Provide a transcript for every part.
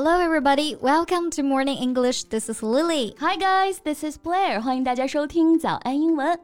Hello, everybody. Welcome to Morning English. This is Lily. Hi, guys. This is Blair. 欢迎大家收听早安英文。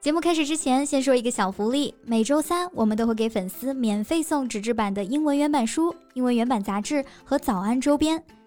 节目开始之前，先说一个小福利。每周三，我们都会给粉丝免费送纸质版的英文原版书、英文原版杂志和早安周边。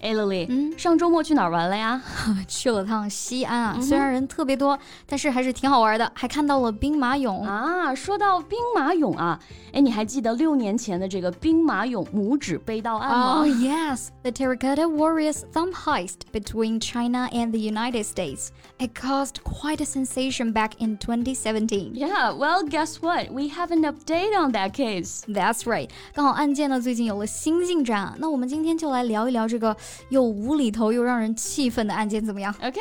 哎，Lily，嗯，上周末去哪儿玩了呀？去了趟西安啊，虽然人特别多，但是还是挺好玩的，还看到了兵马俑啊。说到兵马俑啊，哎，你还记得六年前的这个兵马俑拇指被盗案吗？Oh yes, the Terracotta Warriors thumb heist between China and the United States. It caused quite a sensation back in 2017. Yeah, well, guess what? We have an update on that case. That's right. 刚好案件呢最近有了新进展，那我们今天就来聊一聊这个。 又无厘头又让人气愤的案件怎么样？OK，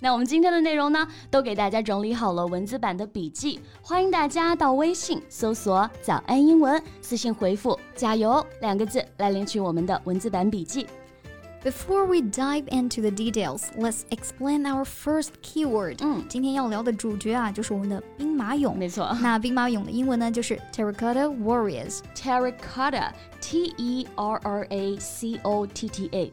那我们今天的内容呢，都给大家整理好了文字版的笔记，欢迎大家到微信搜索“早安英文”，私信回复“加油”两个字来领取我们的文字版笔记。Before we dive into the details, let's explain our first keyword. 嗯，今天要聊的主角啊，就是我们的兵马俑。没错，那兵马俑的英文呢，就是 Terracotta Warriors。Terracotta, T-E-R-R-A-C-O-T-T-A，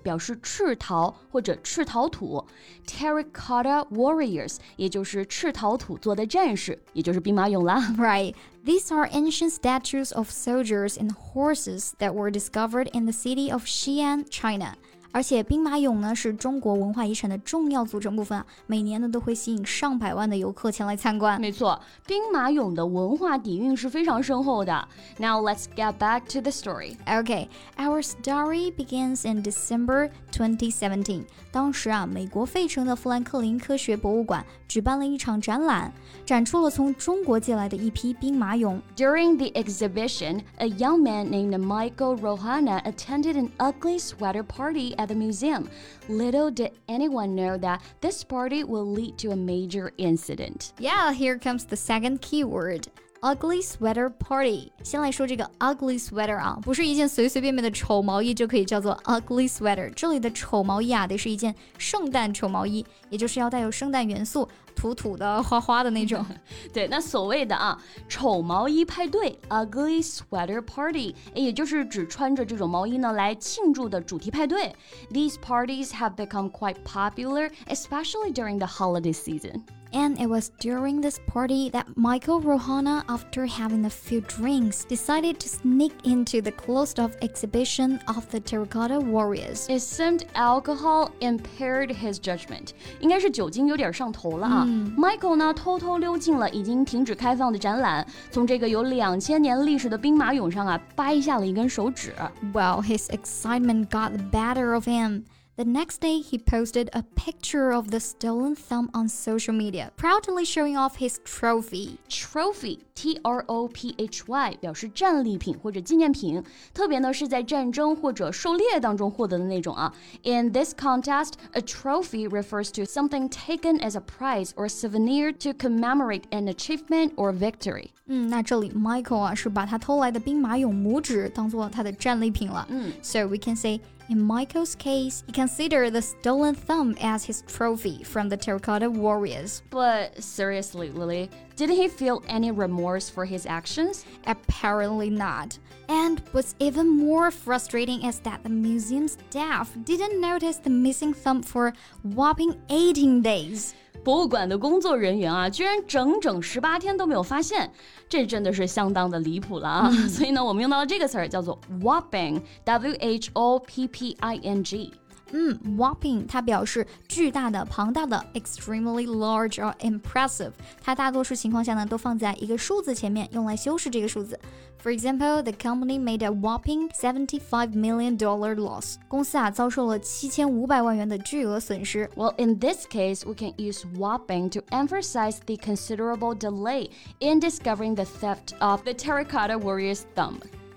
表示赤陶或者赤陶土。Terracotta Warriors，也就是赤陶土做的战士，也就是兵马俑啦。Right. These are ancient statues of soldiers and horses that were discovered in the city of Xi'an, China. 而且兵马俑呢是中国文化遗产的重要组成部分啊，每年呢都会吸引上百万的游客前来参观。没错，兵马俑的文化底蕴是非常深厚的。Now let's get back to the story. Okay, our story begins in December 2017. 当时啊，美国费城的富兰克林科学博物馆举办了一场展览，展出了从中国借来的一批兵马俑。During the exhibition, a young man named Michael Rohana attended an ugly sweater party at the museum. Little did anyone know that this party will lead to a major incident. Yeah, here comes the second keyword. Ugly sweater party。先来说这个 ugly sweater 啊，不是一件随随便便的丑毛衣就可以叫做 ugly sweater。这里的丑毛衣啊，得是一件圣诞丑毛衣，也就是要带有圣诞元素、土土的、花花的那种。对，那所谓的啊丑毛衣派对 ugly sweater party，也就是指穿着这种毛衣呢来庆祝的主题派对。These parties have become quite popular, especially during the holiday season. And it was during this party that Michael Rohana, after having a few drinks, decided to sneak into the closed-off exhibition of the Terracotta Warriors. It seemed alcohol impaired his judgment. 应该是酒精有点上头了啊。嗯、Michael 呢，偷偷溜进了已经停止开放的展览，从这个有两千年历史的兵马俑上啊掰下了一根手指。Well, his excitement got the better of him. The next day, he posted a picture of the stolen thumb on social media, proudly showing off his trophy. Trophy, T R O P H Y，表示战利品或者纪念品，特别呢是在战争或者狩猎当中获得的那种啊。In this contest, a trophy refers to something taken as a prize or souvenir to commemorate an achievement or victory. 嗯，那这里 Michael 啊是把他偷来的兵马俑拇指当做他的战利品了。嗯，So we can say. In Michael's case, he considered the stolen thumb as his trophy from the Terracotta Warriors. But seriously, Lily, did he feel any remorse for his actions? Apparently not. And what's even more frustrating is that the museum staff didn't notice the missing thumb for whopping 18 days. 博物馆的工作人员啊，居然整整十八天都没有发现，这真的是相当的离谱了啊！所以呢，我们用到了这个词儿，叫做 whopping，w h o p p i n g。嗯，whopping 它表示巨大的、庞大的，extremely large or impressive。它大多数情况下呢，都放在一个数字前面，用来修饰这个数字。For example, the company made a whopping seventy-five million dollar loss。公司啊，遭受了七千五百万元的巨额损失。Well, in this case, we can use whopping to emphasize the considerable delay in discovering the theft of the terracotta warrior's thumb.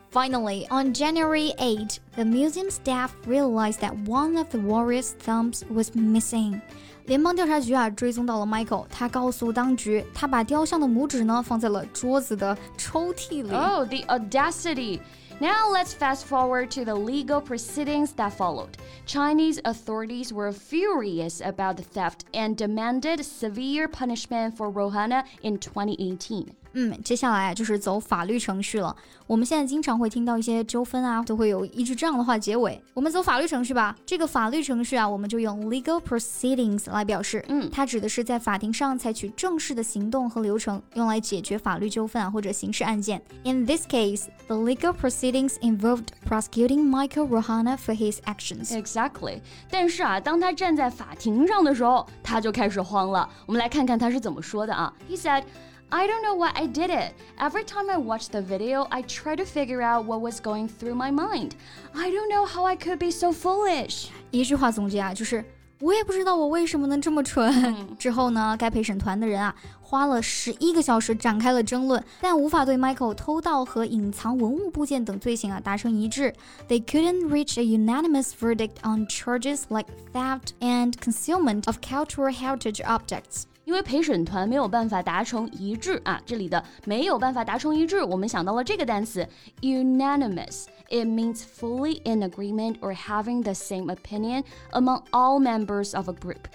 Finally, on January 8, the museum staff realized that one of the warrior's thumbs was missing. 联邦调查局啊，追踪到了 Michael，他告诉当局，他把雕像的拇指呢放在了桌子的抽屉里。Oh, the audacity! Now let's fast forward to the legal proceedings that followed. Chinese authorities were furious about the theft and demanded severe punishment for Rohana in 2018. 嗯，接下来啊就是走法律程序了。我们现在经常会听到一些纠纷啊，都会有一句 这样的话结尾。我们走法律程序吧。这个法律程序啊，我们就用 legal proceedings 来表示。嗯，它指的是在法庭上采取正式的行动和流程，用来解决法律纠纷啊或者刑事案件。In this case, the legal proceedings involved prosecuting Michael Rohana for his actions. Exactly. 但是啊，当他站在法庭上的时候，他就开始慌了。我们来看看他是怎么说的啊。He said. I don't know why I did it. Every time I watch the video, I try to figure out what was going through my mind. I don't know how I could be so foolish. 一句话总结啊，就是我也不知道我为什么能这么蠢。之后呢，该陪审团的人啊，花了十一个小时展开了争论，但无法对 Michael 偷盗和隐藏文物部件等罪行啊达成一致。They couldn't reach a unanimous verdict on charges like theft and concealment of cultural heritage objects. 因为陪审团没有办法达成一致啊。这里的没有办法达成一致，我们想到了这个单词 unanimous。It means fully in agreement or having the same opinion among all members of a group.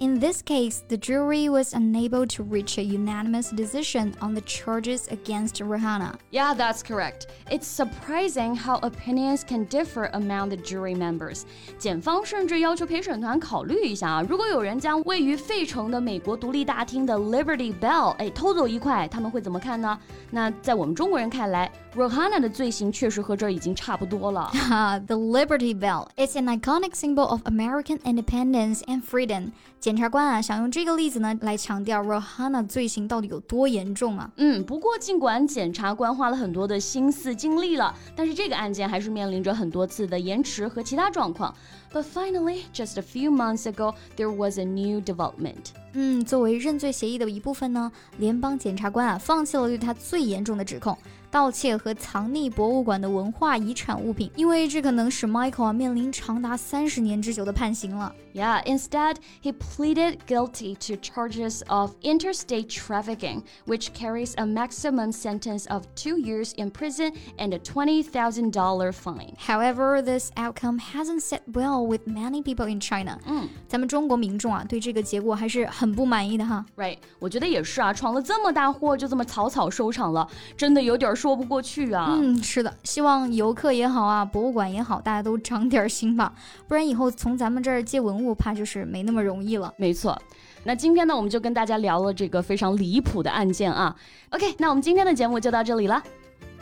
in this case, the jury was unable to reach a unanimous decision on the charges against Rohana. Yeah, that's correct. It's surprising how opinions can differ among the jury members. 检方甚至要求陪审团考虑一下啊，如果有人将位于费城的美国独立大厅的 Liberty Bell 哎偷走一块，他们会怎么看呢？那在我们中国人看来，，Rohana 的罪行确实和这已经差不多了。The Liberty Bell, it's an iconic symbol of American independence and freedom. 检察官啊，想用这个例子呢来强调 Rohana 罪行到底有多严重啊。嗯，不过尽管检察官花了很多的心思精力了，但是这个案件还是面临着很多次的延迟和其他状况。But finally, just a few months ago, there was a new development. 嗯，作为认罪协议的一部分呢，联邦检察官啊放弃了对他最严重的指控——盗窃和藏匿博物馆的文化遗产物品，因为这可能使 Michael 啊面临长达三十年之久的判刑了。Yeah, instead he pleaded guilty to charges of interstate trafficking, which carries a maximum sentence of two years in prison and a twenty thousand dollar fine. However, this outcome hasn't set well with many people in China. 嗯，咱们中国民众啊对这个结果还是。很不满意的哈，Right？我觉得也是啊，闯了这么大祸，就这么草草收场了，真的有点 说不过去啊。嗯，是的，希望游客也好啊，博物馆也好，大家都长点心吧，不然以后从咱们这儿借文物，怕就是没那么容易了。没错，那今天呢，我们就跟大家聊了这个非常离谱的案件啊。OK，那我们今天的节目就到这里了。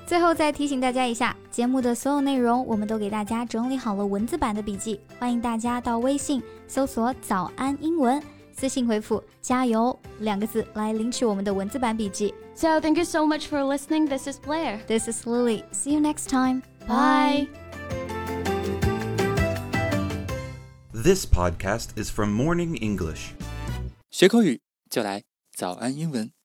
最后再提醒大家一下，节目的所有内容我们都给大家整理好了文字版的笔记，欢迎大家到微信搜索“早安英文”。私信回复“加油”两个字来领取我们的文字版笔记。So thank you so much for listening. This is Blair. This is Lily. See you next time. Bye. This podcast is from Morning English. 学口语就来早安英文。